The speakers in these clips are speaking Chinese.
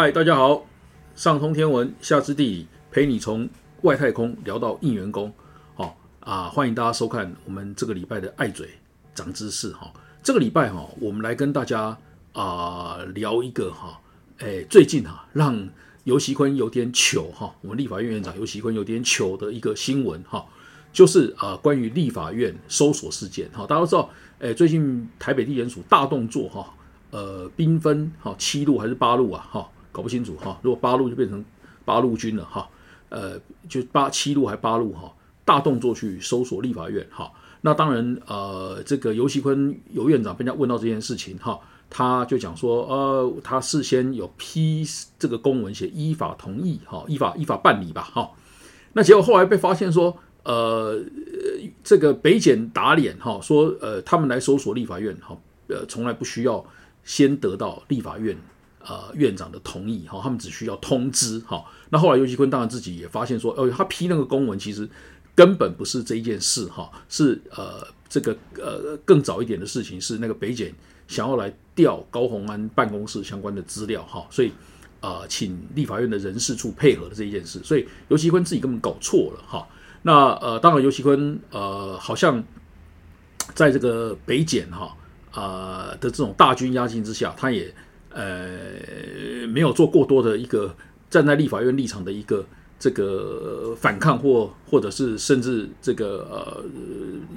嗨，大家好，上通天文，下知地理，陪你从外太空聊到应员工。好啊，欢迎大家收看我们这个礼拜的爱嘴长知识哈。这个礼拜哈，我们来跟大家啊聊一个哈，哎，最近哈让尤习坤有点糗哈，我们立法院院长尤习坤有点糗的一个新闻哈，就是啊关于立法院搜索事件哈。大家都知道，哎，最近台北地检署大动作哈，呃，兵分哈七路还是八路啊哈。搞不清楚哈，如果八路就变成八路军了哈，呃，就八七路还八路哈，大动作去搜索立法院哈。那当然呃，这个尤其坤尤院长被人家问到这件事情哈，他就讲说呃，他事先有批这个公文写依法同意哈，依法依法办理吧哈。那结果后来被发现说呃，这个北检打脸哈，说呃，他们来搜索立法院哈，呃，从来不需要先得到立法院。呃，院长的同意哈，他们只需要通知哈。那后来尤其坤当然自己也发现说，哦，他批那个公文其实根本不是这一件事哈，是呃这个呃更早一点的事情，是那个北检想要来调高鸿安办公室相关的资料哈，所以呃请立法院的人事处配合的这一件事，所以尤其坤自己根本搞错了哈。那呃当然尤其坤呃好像在这个北检哈啊的这种大军压境之下，他也。呃，没有做过多的一个站在立法院立场的一个这个反抗或或者是甚至这个呃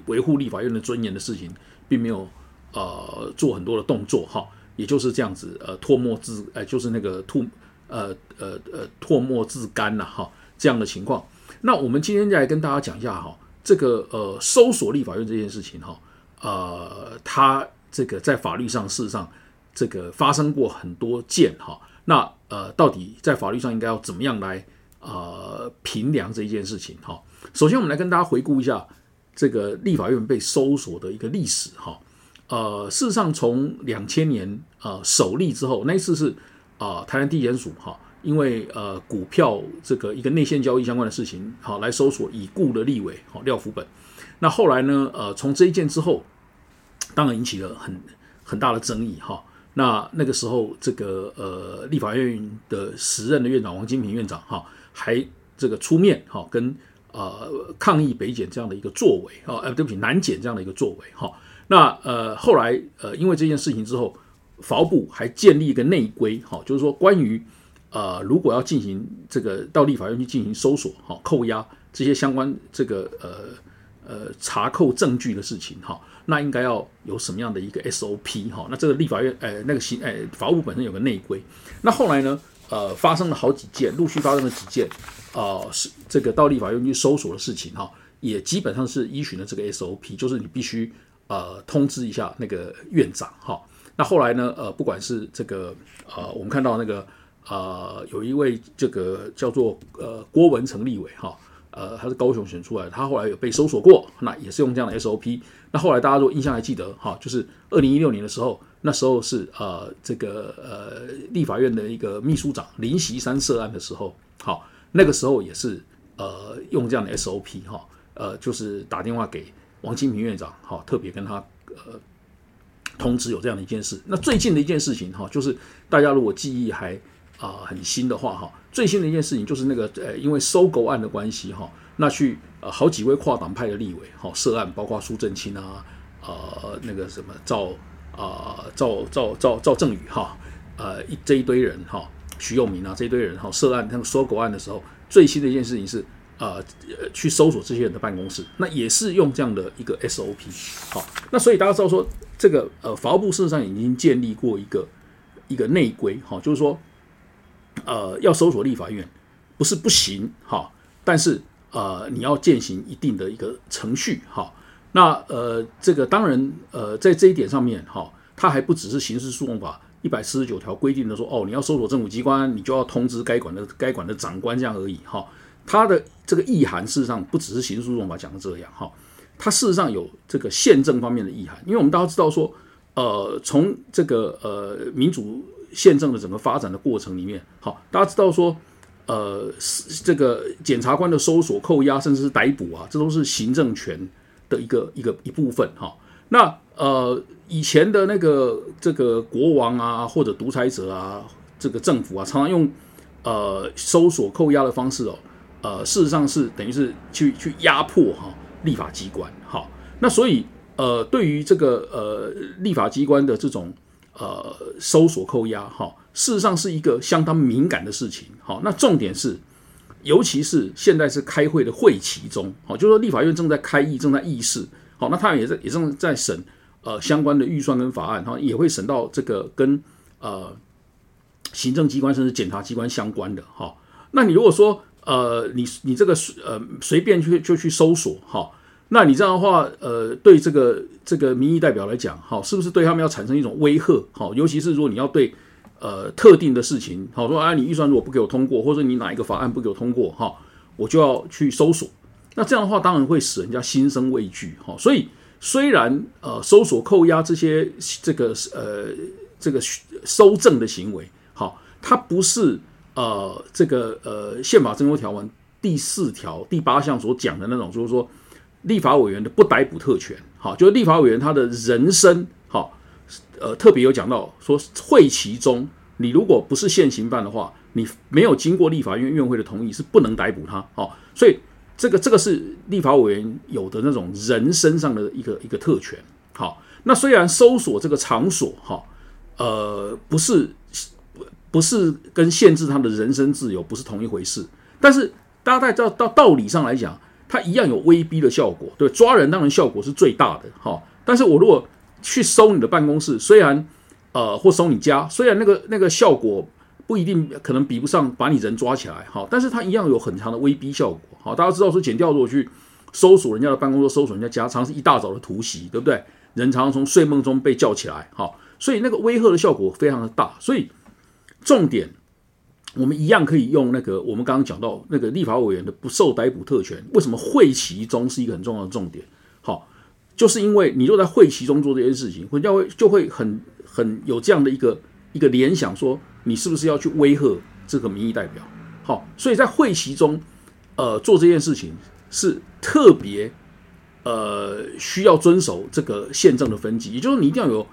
维护立法院的尊严的事情，并没有呃做很多的动作哈，也就是这样子呃唾沫自呃就是那个吐呃呃呃唾沫自干呐哈这样的情况。那我们今天再来跟大家讲一下哈，这个呃搜索立法院这件事情哈，呃，它这个在法律上事实上。这个发生过很多件哈，那呃，到底在法律上应该要怎么样来呃评量这一件事情哈？首先，我们来跟大家回顾一下这个立法院被搜索的一个历史哈。呃，事实上，从两千年呃首例之后，那一次是啊台湾地检署哈，因为呃股票这个一个内线交易相关的事情好来搜索已故的立委好廖福本。那后来呢呃从这一件之后，当然引起了很很大的争议哈。那那个时候，这个呃，立法院的时任的院长王金平院长哈，还这个出面哈，跟呃抗议北检这样的一个作为啊，呃，对不起，南检这样的一个作为哈。那呃，后来呃，因为这件事情之后，法务部还建立一个内规哈，就是说关于呃，如果要进行这个到立法院去进行搜索哈、扣押这些相关这个呃呃查扣证据的事情哈。那应该要有什么样的一个 SOP 哈？那这个立法院，呃，那个行，呃，法务本身有个内规。那后来呢，呃，发生了好几件，陆续发生了几件，啊，是这个到立法院去搜索的事情哈，也基本上是依循了这个 SOP，就是你必须呃通知一下那个院长哈。那后来呢，呃，不管是这个呃，我们看到那个呃，有一位这个叫做呃郭文成立委哈。呃，他是高雄选出来的，他后来有被搜索过，那也是用这样的 SOP。那后来大家如果印象还记得哈，就是二零一六年的时候，那时候是呃这个呃立法院的一个秘书长林习山涉案的时候，好，那个时候也是呃用这样的 SOP 哈，呃就是打电话给王金平院长，好，特别跟他呃通知有这样的一件事。那最近的一件事情哈，就是大家如果记忆还。啊，很新的话哈，最新的一件事情就是那个呃，因为收购案的关系哈，那去呃好几位跨党派的立委哈涉案，包括苏正清啊，呃那个什么赵啊赵赵赵赵正宇哈，呃一这一堆人哈，徐永明啊这一堆人哈涉案，那个收购案的时候，最新的一件事情是呃去搜索这些人的办公室，那也是用这样的一个 SOP 好，那所以大家知道说这个呃法务部事实上已经建立过一个一个内规哈，就是说。呃，要搜索立法院不是不行哈，但是呃，你要践行一定的一个程序哈。那呃，这个当然呃，在这一点上面哈，它还不只是刑事诉讼法一百四十九条规定的说哦，你要搜索政府机关，你就要通知该管的该管的长官这样而已哈。它的这个意涵事实上不只是刑事诉讼法讲的这样哈，它事实上有这个宪政方面的意涵，因为我们大家知道说呃，从这个呃民主。宪政的整个发展的过程里面，好，大家知道说，呃，这个检察官的搜索、扣押，甚至是逮捕啊，这都是行政权的一个一个一部分哈。那呃，以前的那个这个国王啊，或者独裁者啊，这个政府啊，常常用呃搜索扣押的方式哦，呃，事实上是等于是去去压迫哈立法机关。好，那所以呃，对于这个呃立法机关的这种呃搜索扣押哈，事实上是一个相当敏感的事情。好，那重点是，尤其是现在是开会的会期中，好，就是说立法院正在开议，正在议事。好，那他们也在也正在审呃相关的预算跟法案，哈，也会审到这个跟呃。行政机关甚至检察机关相关的哈，那你如果说呃你你这个呃随便去就去搜索哈，那你这样的话呃对这个这个民意代表来讲哈，是不是对他们要产生一种威吓？好，尤其是如果你要对呃特定的事情好说啊，你预算如果不给我通过，或者你哪一个法案不给我通过哈，我就要去搜索。那这样的话当然会使人家心生畏惧哈。所以虽然呃搜索扣押这些这个呃这个收证的行为。好它不是呃这个呃宪法征收条文第四条第八项所讲的那种，就是说立法委员的不逮捕特权。好，就是立法委员他的人身，好，呃特别有讲到说会期中，你如果不是现行犯的话，你没有经过立法院院会的同意是不能逮捕他。好，所以这个这个是立法委员有的那种人身上的一个一个特权。好，那虽然搜索这个场所，哈，呃不是。不是跟限制他的人身自由不是同一回事，但是大家在到到道理上来讲，它一样有威逼的效果。对，抓人当然效果是最大的，哈。但是我如果去搜你的办公室，虽然呃或搜你家，虽然那个那个效果不一定可能比不上把你人抓起来，哈，但是它一样有很强的威逼效果。好，大家知道说，剪掉如果去搜索人家的办公室，搜索人家家，常是一大早的突袭，对不对？人常常从睡梦中被叫起来，哈，所以那个威吓的效果非常的大，所以。重点，我们一样可以用那个我们刚刚讲到那个立法委员的不受逮捕特权。为什么会期中是一个很重要的重点？好，就是因为你若在会期中做这件事情，人家会就会很很有这样的一个一个联想，说你是不是要去威吓这个民意代表？好，所以在会期中，呃，做这件事情是特别呃需要遵守这个宪政的分级，也就是你一定要有。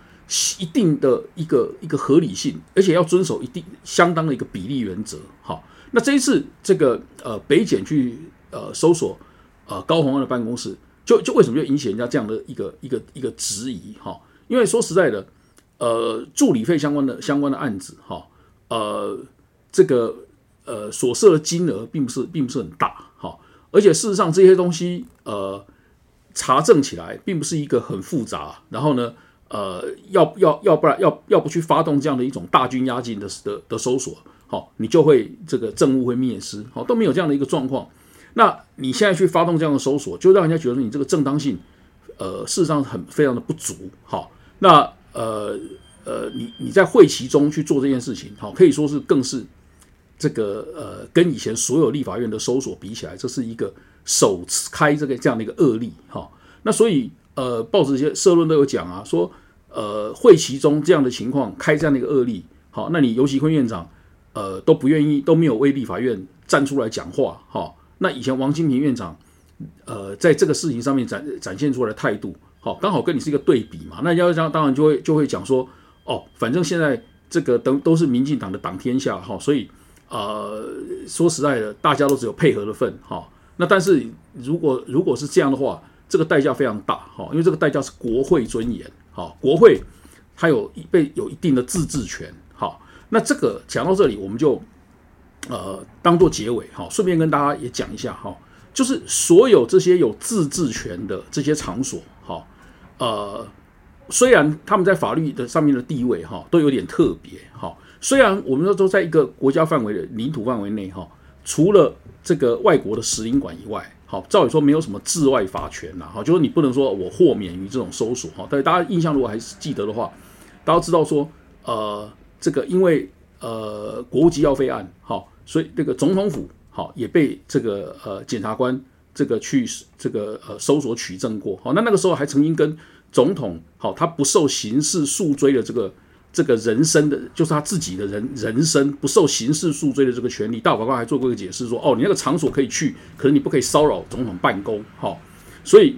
一定的一个一个合理性，而且要遵守一定相当的一个比例原则。好，那这一次这个呃北检去呃搜索呃高鸿安的办公室，就就为什么就引起人家这样的一个一个一个质疑？哈，因为说实在的，呃助理费相关的相关的案子，哈，呃这个呃所涉的金额并不是并不是很大，哈，而且事实上这些东西呃查证起来并不是一个很复杂，然后呢。呃，要要要不然要要不去发动这样的一种大军压境的的的搜索，好，你就会这个政务会灭失，好，都没有这样的一个状况。那你现在去发动这样的搜索，就让人家觉得你这个正当性，呃，事实上很非常的不足，好，那呃呃，你你在会期中去做这件事情，好，可以说是更是这个呃，跟以前所有立法院的搜索比起来，这是一个首次开这个这样的一个恶例，哈，那所以。呃，报纸一些社论都有讲啊，说呃会其中这样的情况开这样的一个恶例，好，那你尤其坤院长呃都不愿意都没有为立法院站出来讲话，哈，那以前王金平院长呃在这个事情上面展展现出来的态度，好，刚好跟你是一个对比嘛，那要这样当然就会就会讲说，哦，反正现在这个都都是民进党的党天下，哈，所以呃说实在的，大家都只有配合的份，哈，那但是如果如果是这样的话。这个代价非常大，哈，因为这个代价是国会尊严，哈，国会它有被有一定的自治权，哈，那这个讲到这里，我们就呃当做结尾，哈，顺便跟大家也讲一下，哈，就是所有这些有自治权的这些场所，哈，呃，虽然他们在法律的上面的地位，哈，都有点特别，哈，虽然我们说都在一个国家范围的领土范围内，哈，除了这个外国的使领馆以外。好，照理说没有什么治外法权呐，好，就是你不能说我豁免于这种搜索，哈。但是大家印象如果还是记得的话，大家知道说，呃，这个因为呃国务机要费案，好，所以这个总统府好也被这个呃检察官这个去这个呃搜索取证过，好，那那个时候还曾经跟总统好他不受刑事诉追的这个。这个人身的，就是他自己的人人身不受刑事诉追的这个权利，大法官还做过一个解释，说哦，你那个场所可以去，可是你不可以骚扰总统办公，哈，所以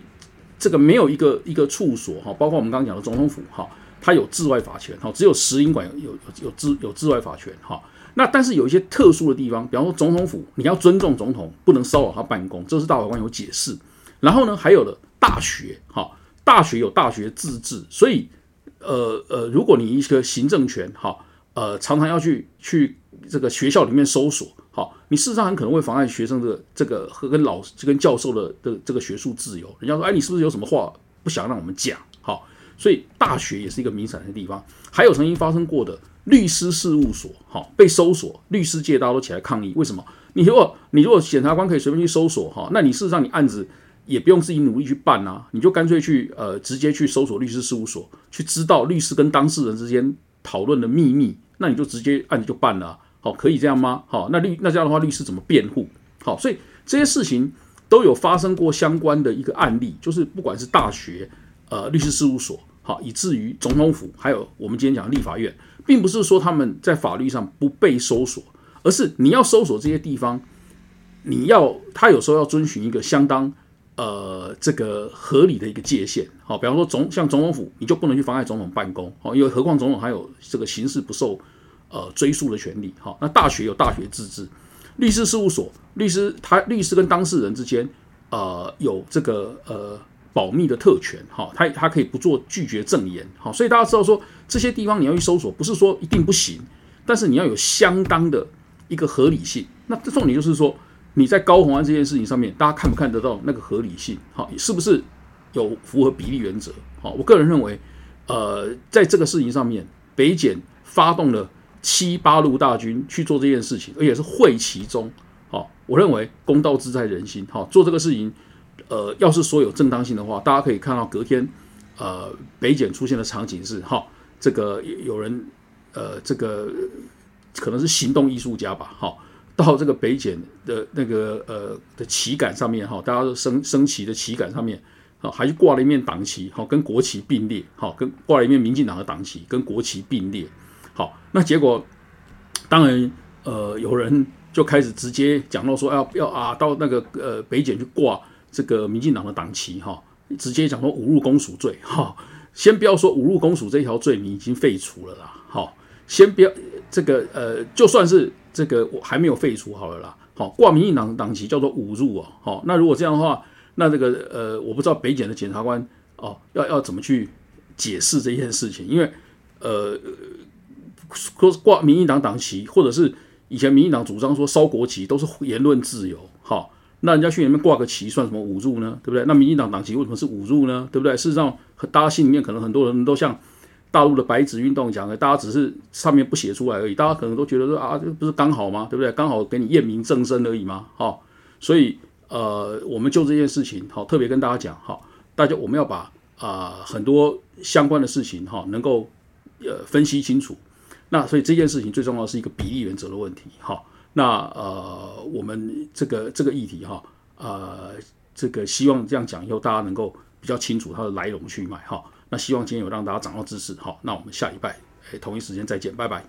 这个没有一个一个处所，哈，包括我们刚刚讲的总统府，哈，它有治外法权，哈，只有实营馆有有有治有治外法权，哈。那但是有一些特殊的地方，比方说总统府，你要尊重总统，不能骚扰他办公，这是大法官有解释。然后呢，还有的大学，哈，大学有大学自治，所以，呃呃，如果你一个行政权，哈，呃，常常要去去这个学校里面搜索，好，你事实上很可能会妨碍学生的这个和跟老师跟教授的的这个学术自由。人家说，哎，你是不是有什么话不想让我们讲？好，所以大学也是一个敏感的地方。还有曾经发生过的。律师事务所，哈被搜索，律师界大家都起来抗议。为什么？你如果你如果检察官可以随便去搜索，哈，那你事实上你案子也不用自己努力去办啊，你就干脆去呃直接去搜索律师事务所，去知道律师跟当事人之间讨论的秘密，那你就直接案子就办了。好，可以这样吗？好，那律那这样的话，律师怎么辩护？好，所以这些事情都有发生过相关的一个案例，就是不管是大学呃律师事务所，好，以至于总统府，还有我们今天讲的立法院。并不是说他们在法律上不被搜索，而是你要搜索这些地方，你要他有时候要遵循一个相当呃这个合理的一个界限。好，比方说总像总统府，你就不能去妨碍总统办公。好，因为何况总统还有这个刑事不受呃追诉的权利。好，那大学有大学自治，律师事务所，律师他律师跟当事人之间呃有这个呃。保密的特权，哈，他他可以不做拒绝证言，好，所以大家知道说这些地方你要去搜索，不是说一定不行，但是你要有相当的一个合理性。那这重点就是说你在高红安这件事情上面，大家看不看得到那个合理性？好，是不是有符合比例原则？好，我个人认为，呃，在这个事情上面，北检发动了七八路大军去做这件事情，而且是会其中，好，我认为公道自在人心，好，做这个事情。呃，要是说有正当性的话，大家可以看到隔天，呃，北检出现的场景是哈，这个有人呃，这个可能是行动艺术家吧，哈，到这个北检的那个呃的旗杆上面哈，大家都升升旗的旗杆上面，好，还挂了一面党旗，哈，跟国旗并列，好，跟挂了一面民进党的党旗跟国旗并列，好，那结果当然呃，有人就开始直接讲到说要要啊，到那个呃北检去挂。这个民进党的党旗哈，直接讲说侮辱公署罪哈，先不要说侮辱公署这条罪你已经废除了啦，好，先不要这个呃，就算是这个我还没有废除好了啦，好，挂民进党党旗叫做侮辱哦，好，那如果这样的话，那这个呃，我不知道北检的检察官哦，要要怎么去解释这件事情，因为呃，说挂民进党党旗，或者是以前民进党主张说烧国旗都是言论自由，好。那人家去里面挂个旗算什么侮辱呢？对不对？那民进党党旗为什么是侮辱呢？对不对？事实上，大家心里面可能很多人都像大陆的白纸运动讲的，大家只是上面不写出来而已。大家可能都觉得说啊，这不是刚好吗？对不对？刚好给你验明正身而已吗？哈，所以呃，我们就这件事情好，特别跟大家讲哈，大家我们要把啊很多相关的事情哈，能够呃分析清楚。那所以这件事情最重要是一个比例原则的问题哈。那呃，我们这个这个议题哈，呃，这个希望这样讲以后，大家能够比较清楚它的来龙去脉哈。那希望今天有让大家掌握知识好那我们下礼拜哎同一时间再见拜拜。